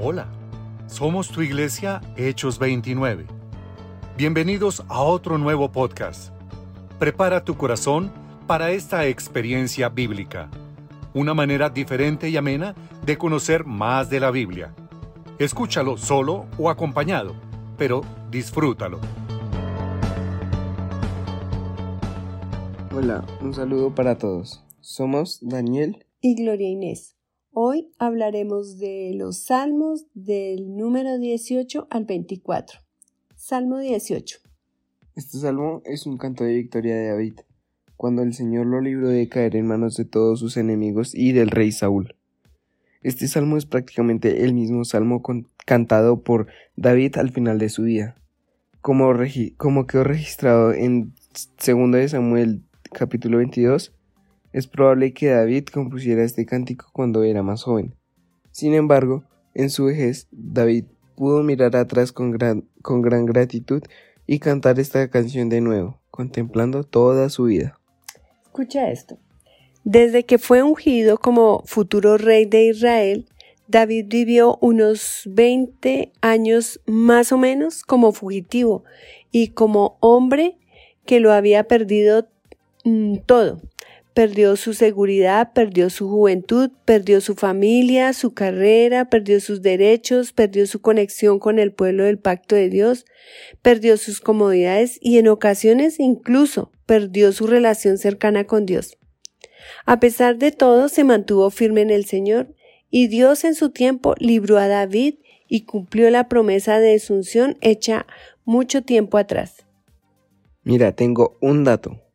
Hola, somos tu iglesia Hechos 29. Bienvenidos a otro nuevo podcast. Prepara tu corazón para esta experiencia bíblica, una manera diferente y amena de conocer más de la Biblia. Escúchalo solo o acompañado, pero disfrútalo. Hola, un saludo para todos. Somos Daniel y Gloria Inés. Hoy hablaremos de los salmos del número 18 al 24. Salmo 18. Este salmo es un canto de victoria de David, cuando el Señor lo libró de caer en manos de todos sus enemigos y del rey Saúl. Este salmo es prácticamente el mismo salmo cantado por David al final de su vida, como, como quedó registrado en 2 Samuel capítulo 22, es probable que David compusiera este cántico cuando era más joven. Sin embargo, en su vejez, David pudo mirar atrás con gran, con gran gratitud y cantar esta canción de nuevo, contemplando toda su vida. Escucha esto. Desde que fue ungido como futuro rey de Israel, David vivió unos 20 años más o menos como fugitivo y como hombre que lo había perdido mm, todo perdió su seguridad, perdió su juventud, perdió su familia, su carrera, perdió sus derechos, perdió su conexión con el pueblo del pacto de Dios, perdió sus comodidades y en ocasiones incluso perdió su relación cercana con Dios. A pesar de todo, se mantuvo firme en el Señor y Dios en su tiempo libró a David y cumplió la promesa de asunción hecha mucho tiempo atrás. Mira, tengo un dato.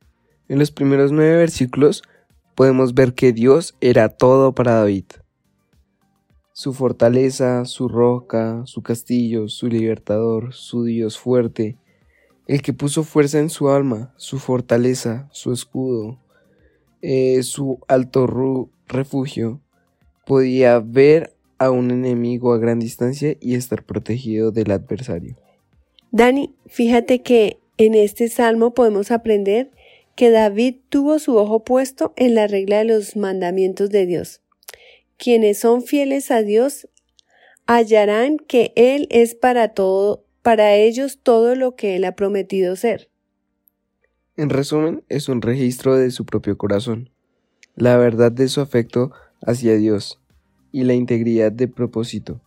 En los primeros nueve versículos podemos ver que Dios era todo para David. Su fortaleza, su roca, su castillo, su libertador, su Dios fuerte, el que puso fuerza en su alma, su fortaleza, su escudo, eh, su alto refugio, podía ver a un enemigo a gran distancia y estar protegido del adversario. Dani, fíjate que en este salmo podemos aprender que David tuvo su ojo puesto en la regla de los mandamientos de Dios. Quienes son fieles a Dios hallarán que Él es para todo, para ellos todo lo que Él ha prometido ser. En resumen, es un registro de su propio corazón, la verdad de su afecto hacia Dios y la integridad de propósito,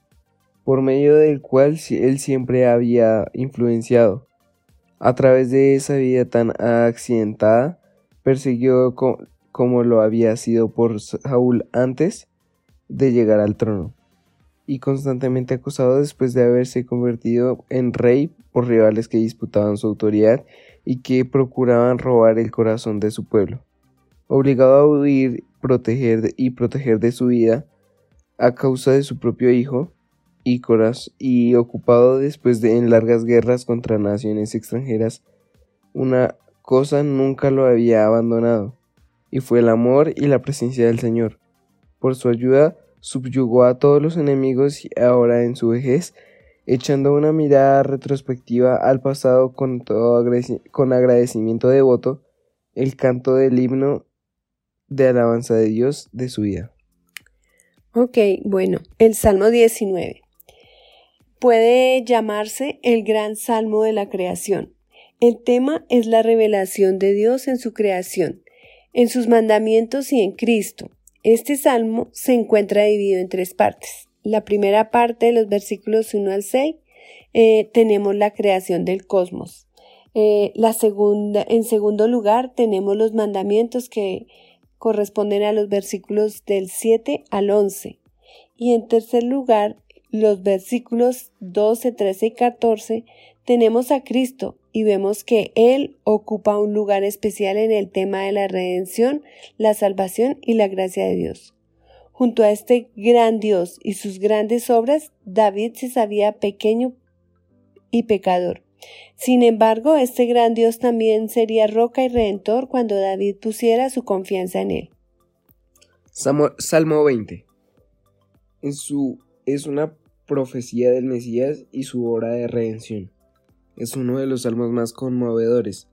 por medio del cual Él siempre había influenciado a través de esa vida tan accidentada, persiguió como lo había sido por Saúl antes de llegar al trono, y constantemente acusado después de haberse convertido en rey por rivales que disputaban su autoridad y que procuraban robar el corazón de su pueblo. Obligado a huir proteger y proteger de su vida a causa de su propio hijo, y ocupado después de en largas guerras contra naciones extranjeras, una cosa nunca lo había abandonado, y fue el amor y la presencia del Señor. Por su ayuda subyugó a todos los enemigos y ahora en su vejez, echando una mirada retrospectiva al pasado con, todo con agradecimiento devoto, el canto del himno de alabanza de Dios de su vida. Ok, bueno, el Salmo 19 puede llamarse el gran salmo de la creación. El tema es la revelación de Dios en su creación, en sus mandamientos y en Cristo. Este salmo se encuentra dividido en tres partes. La primera parte de los versículos 1 al 6 eh, tenemos la creación del cosmos. Eh, la segunda, en segundo lugar tenemos los mandamientos que corresponden a los versículos del 7 al 11. Y en tercer lugar los versículos 12, 13 y 14 tenemos a Cristo y vemos que Él ocupa un lugar especial en el tema de la redención, la salvación y la gracia de Dios. Junto a este gran Dios y sus grandes obras, David se sabía pequeño y pecador. Sin embargo, este gran Dios también sería roca y redentor cuando David pusiera su confianza en él. Salmo, 20. En su es una profecía del Mesías y su hora de redención. Es uno de los salmos más conmovedores,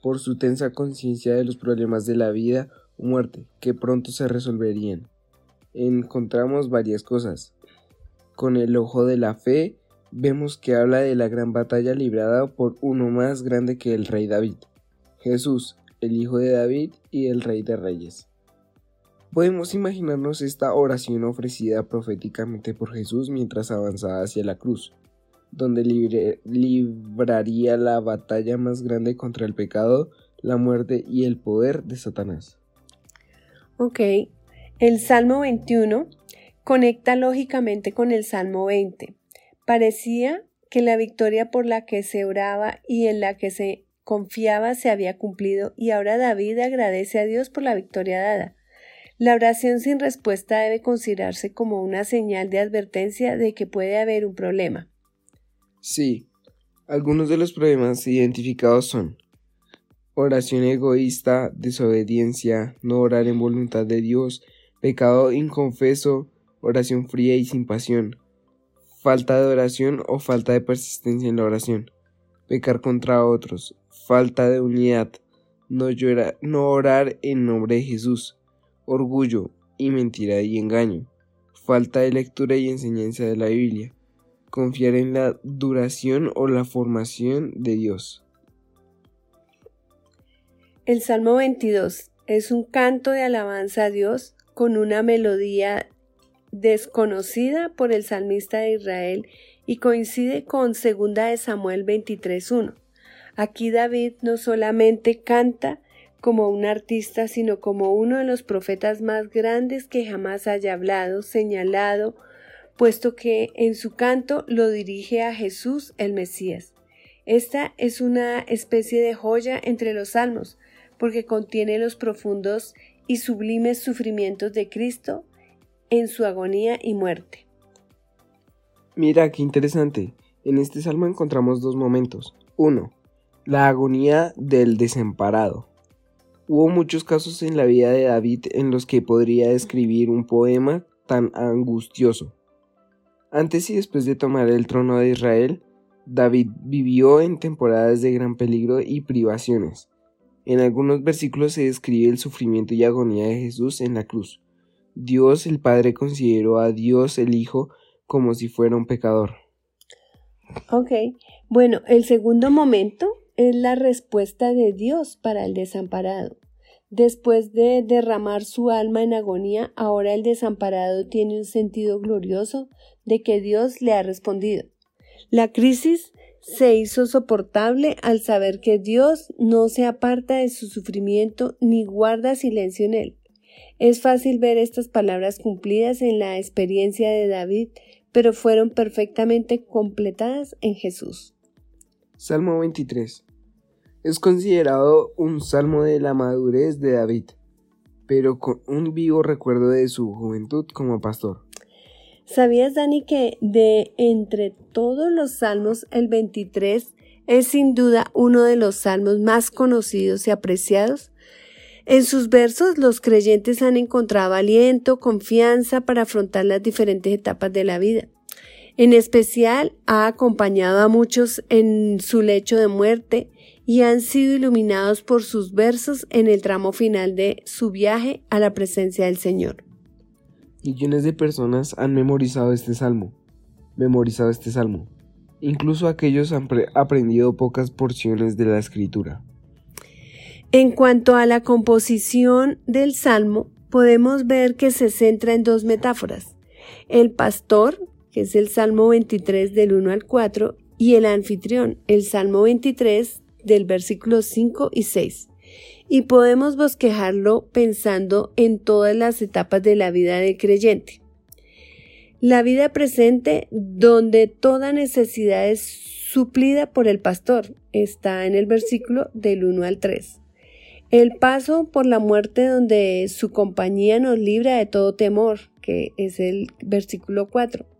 por su tensa conciencia de los problemas de la vida o muerte, que pronto se resolverían. Encontramos varias cosas. con el ojo de la fe, vemos que habla de la gran batalla librada por uno más grande que el rey David, Jesús, el hijo de David y el rey de reyes. Podemos imaginarnos esta oración ofrecida proféticamente por Jesús mientras avanzaba hacia la cruz, donde libraría la batalla más grande contra el pecado, la muerte y el poder de Satanás. Ok, el Salmo 21 conecta lógicamente con el Salmo 20. Parecía que la victoria por la que se oraba y en la que se confiaba se había cumplido y ahora David agradece a Dios por la victoria dada. La oración sin respuesta debe considerarse como una señal de advertencia de que puede haber un problema. Sí, algunos de los problemas identificados son oración egoísta, desobediencia, no orar en voluntad de Dios, pecado inconfeso, oración fría y sin pasión, falta de oración o falta de persistencia en la oración, pecar contra otros, falta de unidad, no, no orar en nombre de Jesús, orgullo y mentira y engaño, falta de lectura y enseñanza de la Biblia, confiar en la duración o la formación de Dios. El Salmo 22 es un canto de alabanza a Dios con una melodía desconocida por el salmista de Israel y coincide con 2 de Samuel 23.1. Aquí David no solamente canta como un artista, sino como uno de los profetas más grandes que jamás haya hablado, señalado, puesto que en su canto lo dirige a Jesús el Mesías. Esta es una especie de joya entre los salmos, porque contiene los profundos y sublimes sufrimientos de Cristo en su agonía y muerte. Mira, qué interesante. En este salmo encontramos dos momentos. Uno, la agonía del desamparado. Hubo muchos casos en la vida de David en los que podría escribir un poema tan angustioso. Antes y después de tomar el trono de Israel, David vivió en temporadas de gran peligro y privaciones. En algunos versículos se describe el sufrimiento y agonía de Jesús en la cruz. Dios el Padre consideró a Dios el Hijo como si fuera un pecador. Ok, bueno, el segundo momento es la respuesta de Dios para el desamparado. Después de derramar su alma en agonía, ahora el desamparado tiene un sentido glorioso de que Dios le ha respondido. La crisis se hizo soportable al saber que Dios no se aparta de su sufrimiento ni guarda silencio en él. Es fácil ver estas palabras cumplidas en la experiencia de David, pero fueron perfectamente completadas en Jesús. Salmo 23 es considerado un salmo de la madurez de David, pero con un vivo recuerdo de su juventud como pastor. ¿Sabías, Dani, que de entre todos los salmos, el 23 es sin duda uno de los salmos más conocidos y apreciados? En sus versos los creyentes han encontrado aliento, confianza para afrontar las diferentes etapas de la vida. En especial ha acompañado a muchos en su lecho de muerte y han sido iluminados por sus versos en el tramo final de su viaje a la presencia del Señor. Millones de personas han memorizado este salmo, memorizado este salmo. Incluso aquellos han aprendido pocas porciones de la escritura. En cuanto a la composición del salmo, podemos ver que se centra en dos metáforas. El pastor, que es el Salmo 23 del 1 al 4, y el anfitrión, el Salmo 23 del versículo 5 y 6. Y podemos bosquejarlo pensando en todas las etapas de la vida del creyente. La vida presente donde toda necesidad es suplida por el pastor está en el versículo del 1 al 3. El paso por la muerte donde su compañía nos libra de todo temor, que es el versículo 4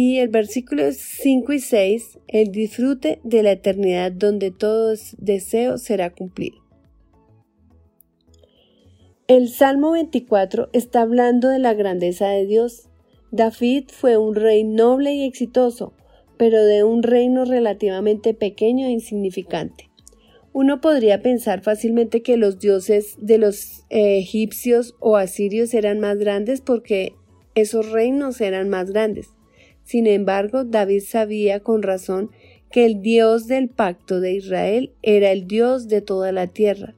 y el versículo 5 y 6, el disfrute de la eternidad donde todo deseo será cumplido. El Salmo 24 está hablando de la grandeza de Dios. David fue un rey noble y exitoso, pero de un reino relativamente pequeño e insignificante. Uno podría pensar fácilmente que los dioses de los egipcios o asirios eran más grandes porque esos reinos eran más grandes. Sin embargo, David sabía con razón que el Dios del pacto de Israel era el Dios de toda la tierra.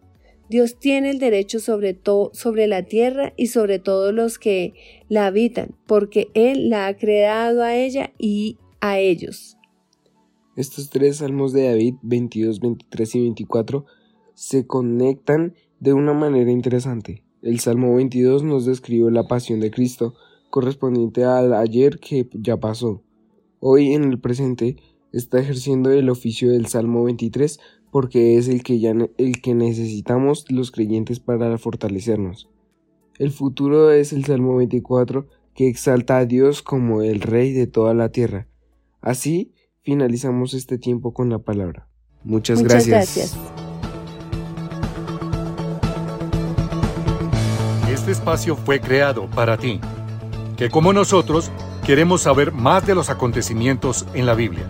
Dios tiene el derecho sobre, todo, sobre la tierra y sobre todos los que la habitan, porque Él la ha creado a ella y a ellos. Estos tres salmos de David, 22, 23 y 24, se conectan de una manera interesante. El Salmo 22 nos describe la pasión de Cristo, correspondiente al ayer que ya pasó. Hoy en el presente está ejerciendo el oficio del Salmo 23 porque es el que, ya, el que necesitamos los creyentes para fortalecernos. El futuro es el Salmo 24 que exalta a Dios como el Rey de toda la tierra. Así finalizamos este tiempo con la palabra. Muchas, Muchas gracias. gracias. Este espacio fue creado para ti, que como nosotros queremos saber más de los acontecimientos en la Biblia.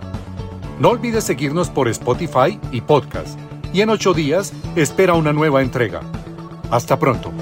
No olvides seguirnos por Spotify y podcast. Y en ocho días espera una nueva entrega. Hasta pronto.